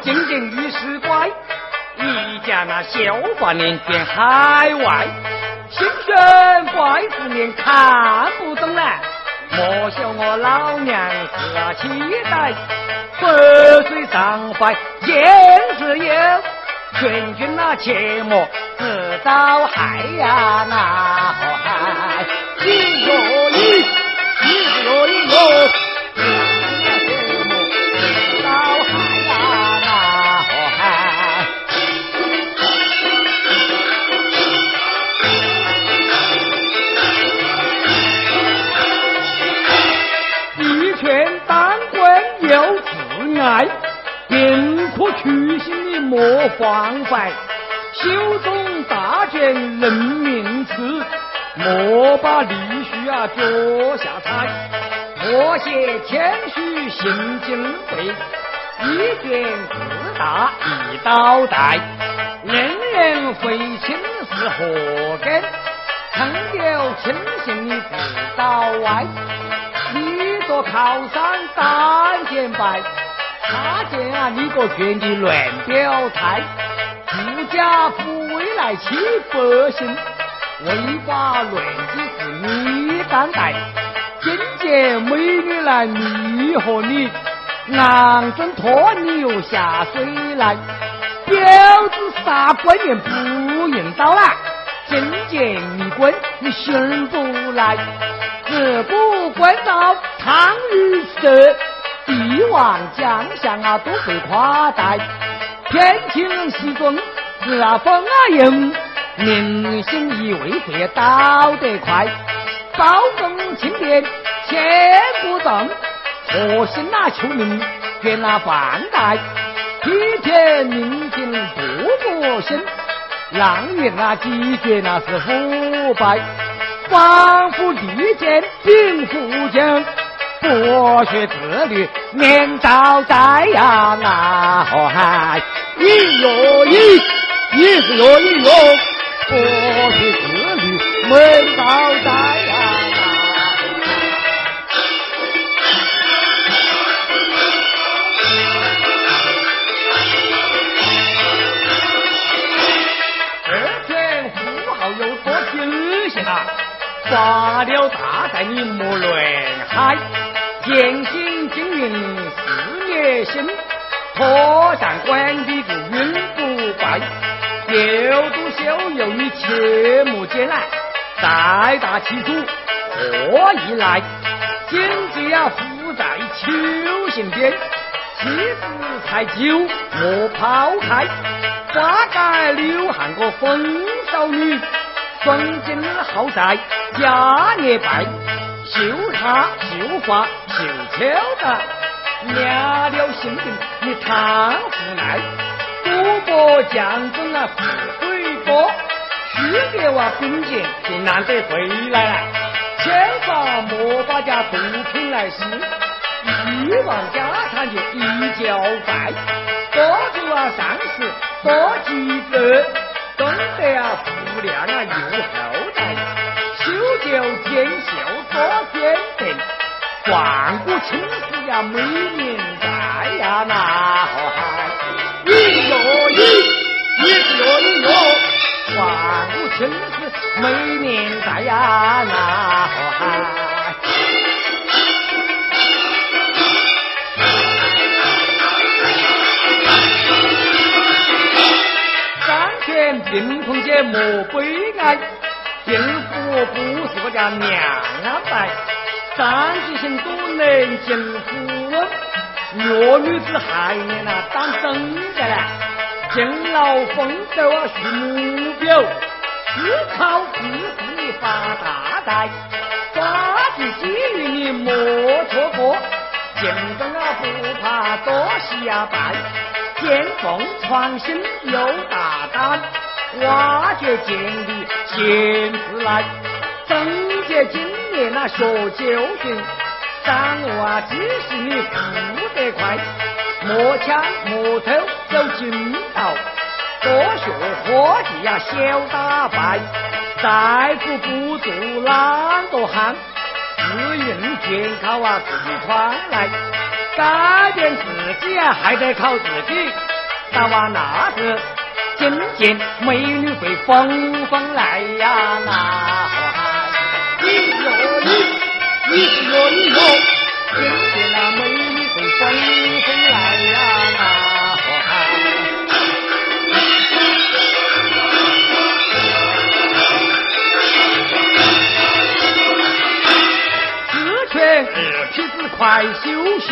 我进京遇事怪，一家那消化年见海外，心悬怪子年看不懂了。莫笑我老娘是期待，百岁上怀见是有，劝君那切莫自找害呀那害，一哟一，一哟一哟。莫慌烦，修中大卷人民事，莫把利须啊脚下踩，莫写谦虚心敬贵，一卷自大一刀带，人人会亲是何根？曾有亲信的自倒歪，一座靠山单肩拜。他见啊，你个权的乱表态，富家富未来欺百姓，违法乱纪是你担待。今见美女来迷惑你，昂真拖你又下水来。婊子杀官员不用刀啦，今见你滚，你寻不来。自古官道常于色。帝王将相啊，都被夸待；天庭西尊是啊，风啊硬，民心以为会倒得快。包公钦点千古正，何心那求名捐那饭袋？体贴民情不过心，让人啊几绝那是腐败。官府利剑并富将。博学自律免遭灾呀！那何嗨，一哟一，一是哟一哟，博学自律免遭灾呀！二天富豪有多知性啊！发了大财你莫乱嗨。建兴经营事业心，妥善管理个运不败。六度修友你切莫艰难，再大其主何以来？经济啊负债求行边，妻子财酒莫抛开。花改流汗个风骚女，风景好在家业败。绣茶绣花绣秋的，娘了心病你贪腐赖，赌博将军啊富贵多，区别我兵钱便难得回来，千万莫把家毒品来吸，一忘家产就一交拜，多做啊善事多积德，懂得啊富量啊有后代，修就天秀。多坚定，万古青史呀，美名在呀，那嗨，一哟一，一哟一哟，万古青史美名在呀，那嗨。三天病痛皆莫悲哀。幸福不是我家娘安排，张继兴都能进富翁，弱女子还年呐当真的嘞，敬老丰收啊是目标，思考自己发大财，抓住机遇你莫错过，竞争啊不怕多失败，见缝创新有大胆。挖掘建立先自来，总结今年那学教训，掌握啊知识你富得快，磨枪磨头走近道，多学伙计呀小打败，再苦不做懒惰汉，自用全靠啊四川来，改变自己啊，还得靠自己。到啊那是，今天美女会纷纷来呀，那！你哟你，你哟你哟，今见那美女会纷纷来呀，那嗨！四拳二皮子快羞羞。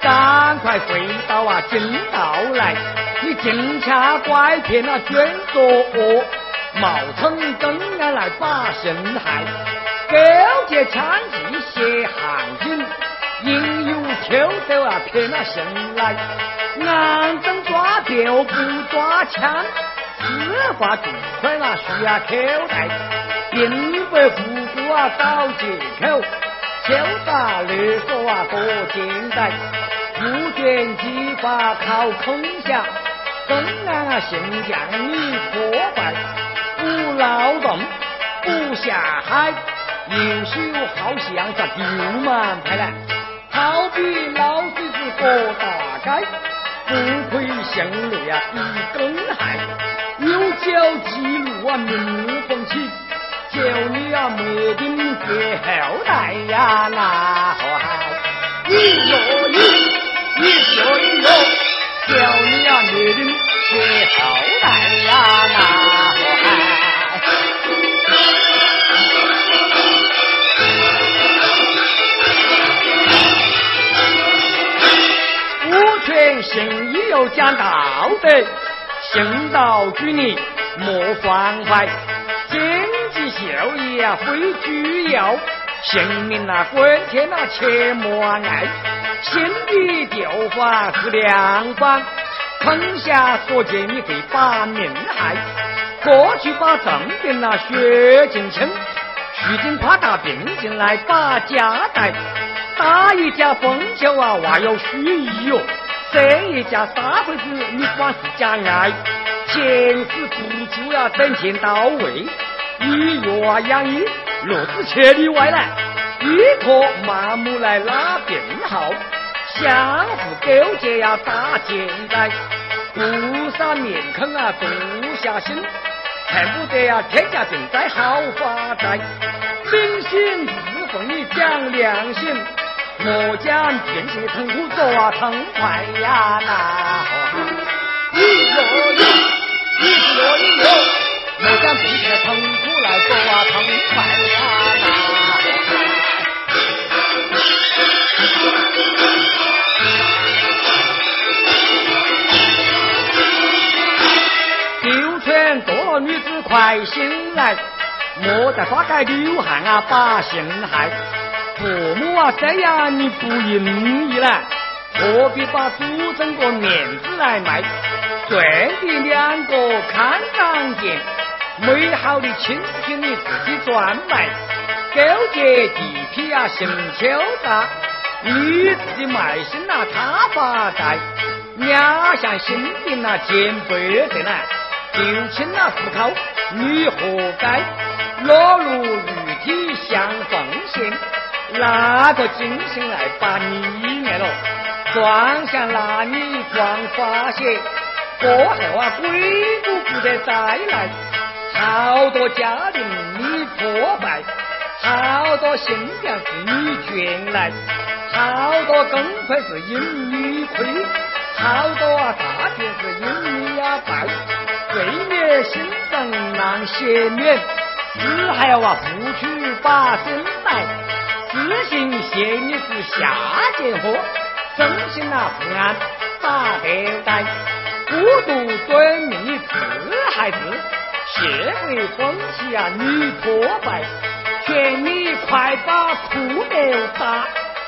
赶快回到啊正道来！你尽恰拐骗那卷作恶，冒充公安来把陷害，勾结枪妓挟行警，引诱偷走啊骗那信来，暗中抓鳖不抓枪，司法注款那需要口袋，并不无辜啊找借口，敲诈勒索啊多简单。不卷激发靠空下，公安信将你破坏，不劳动不下海，游手好像在丢满牌来，好比老水子过大街，不亏向内啊一根害，有脚记路啊名风起，叫你啊没顶绝后代呀那好一，哟你。你说你哟，叫你呀女的学好代呀那嗨，行医要讲道德，行道举例莫妨坏，经济效益啊非主要，性命啊关天呐切莫爱。心的旧法是良方，坑下所见你会把命害。过去把正病那血进清，如今怕大病进来把家带。打一家风酒啊，话要虚意哟；生一家三辈子，你管是假爱。钱是不足呀，等钱到位。医药啊养医，路子千里外来。一颗麻木来拉病号，相互勾结呀打肩带，不杀面孔啊不下心，恨不得呀天下病灾好发财，明心自奉你讲良心，莫讲天血疼苦做啊痛快呀那，你若有，你若有，莫讲病血疼苦来做啊痛快呀那。女子快醒来，莫在花街流汗啊把心害。父母啊这样你不应意来，何必把祖宗个面子来卖？赚的两个看长见，美好的青春你自己赚来。勾结地痞啊行敲诈，你自己卖心呐他发财。两项心病啊见不得呢。就亲那户口，你活该裸露玉体像奉献，哪个精心来把你爱了？撞向拿你撞发泄，过后啊鬼都不得再来。好多家庭你破败，好多新娘是你卷来，好多公婆是因你亏，好多啊大权是因你呀败。罪孽心肠难赦免，只还要啊付出把身来。私信嫌你是下贱货，真心啊不安打得带。孤独短命你自害自，社会风气啊你破败。劝你快把裤头打，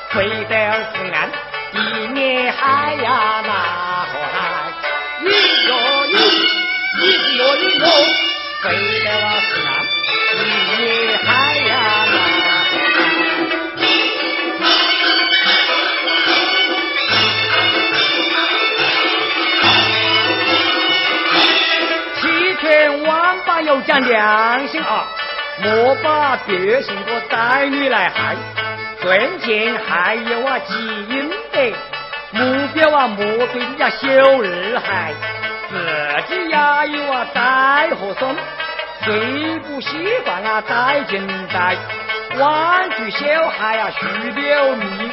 回到是岸，避免海呀那河海。一哟一。一哟一哟，飞到啊是岸，一海千万把要讲良心啊，莫把别姓个仔女来害，尊敬还有啊基因。德，目标啊莫对人家小二孩，自己呀有啊再何松，最不习惯啊再进代，玩具小孩啊虚流蜜，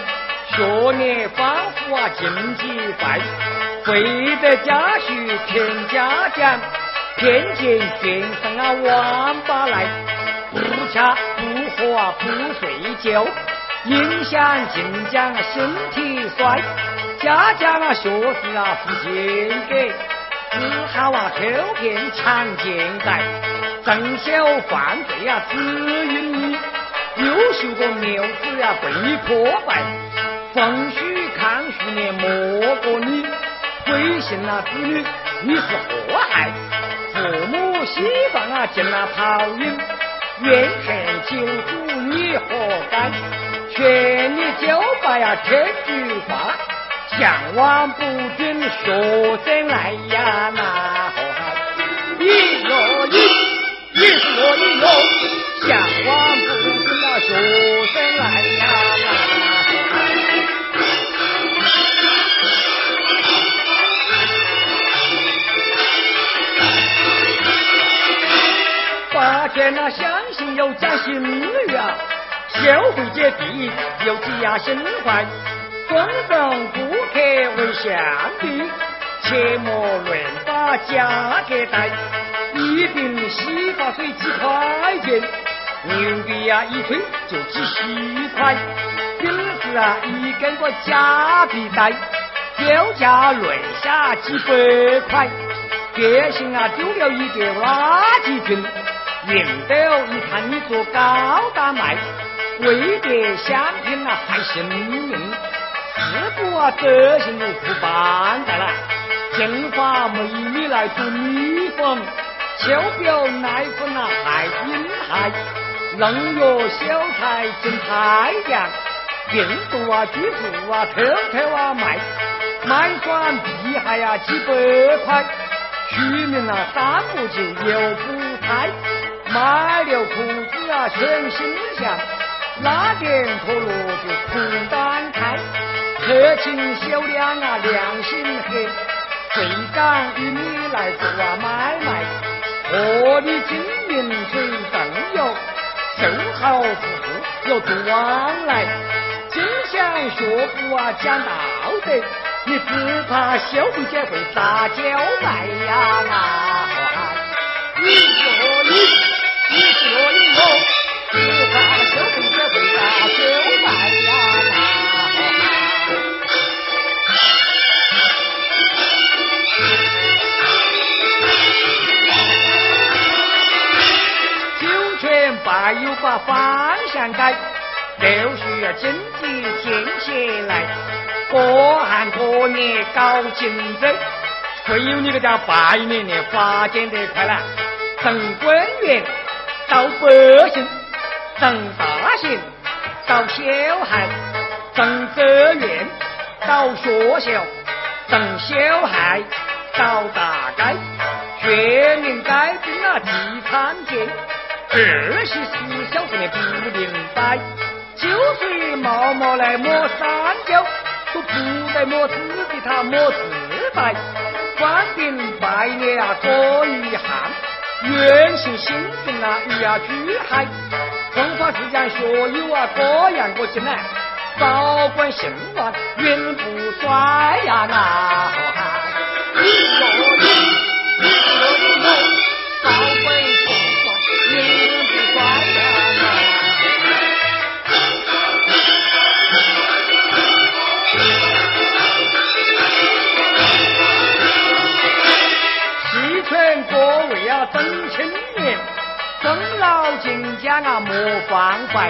学业仿佛啊竞技赛，会得家训添家奖，偏见全身啊王八来，不吃不喝啊不睡觉。影响晋江啊，身体衰；家家啊，学识啊，不见给，只好啊，偷骗强奸在，正小犯罪啊，只因你优秀的苗子啊，被破坏。奉许康绪年莫过你，背信啊子女，你是祸害。父母希望啊，进了泡影，怨恨九族，你活该。劝你就把呀，天菊花，向往不准学生来呀，那何好？一若一，一若一哟，向往不准那学生来呀，八天那相信有讲心语啊。消费者第又积压心怀，尊重顾客为上帝，切莫乱把价格带。一瓶洗发水几块钱，牛逼呀一吹就几十块。顶子啊一根个假皮带，标价乱下几百块。电信啊丢了一个垃圾瓶，运到一看你做高大卖。为别相拼啊，害性命，自古啊德行不办得来，净化美女。来做女。粉，秋表奶粉啊害阴害，冷药小菜进太阳，病毒啊居住啊偷偷啊卖，买双皮鞋呀几百块，取名啊三不就又不胎，买了裤子啊全新鲜。拉点陀螺就裤裆开，客情小两啊良心黑，最敢与你来做买卖，和你经营最正哟，生好富富又做往来，真想学府啊讲道德，你只怕消费者会撒娇卖呀那你说，你把方向改，六须经济天下来，各行各业搞竞争，会有你个家百年的发展得快了，从官员到百姓。从大型到小孩，从哲院到学校，从小孩到大街，全民改变了地产界，二十四小时的不灵摆，酒水冒冒来抹三角，都不得抹自己，他抹自白，官兵拜年啊多遗憾，远行新生啊鱼啊巨海。中华之江学友啊，各样过进来，保管兴旺，永不衰呀！那好汉，你说你，你劝各位啊，真青年。尊老敬家啊，莫放怀；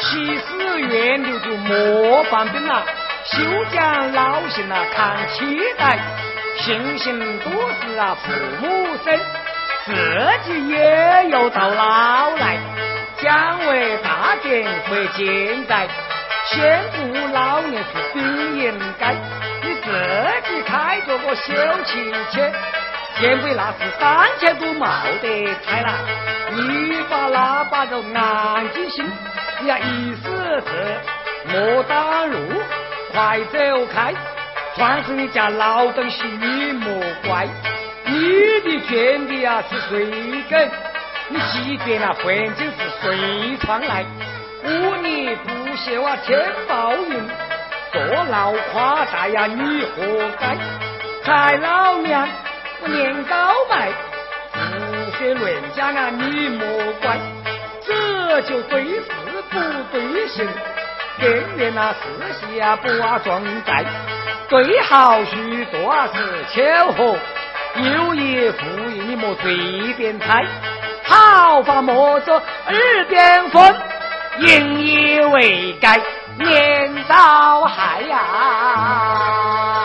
七死愿留就莫放兵啊。休讲老信啊，看期待。信心多是啊，父母生，自己也要到老来。将为大典或健在，先顾老年是本应该。你自己开着个小汽车。前辈那是三千多冒得菜啦，一把喇叭都安几心，呀意思是莫挡路，快走开！算是你家老东西，你莫怪。你的圈地啊是谁给，你即便那环境是水窗来，唬你不休啊天报应，坐牢夸大呀你活该！蔡老娘年高迈，胡说乱讲啊你莫怪，这就对事不对行，更连那世事啊不啊装载，对好许多是巧合。有意无意，你莫随便猜，好法莫做耳边风，引以为戒，免遭害呀。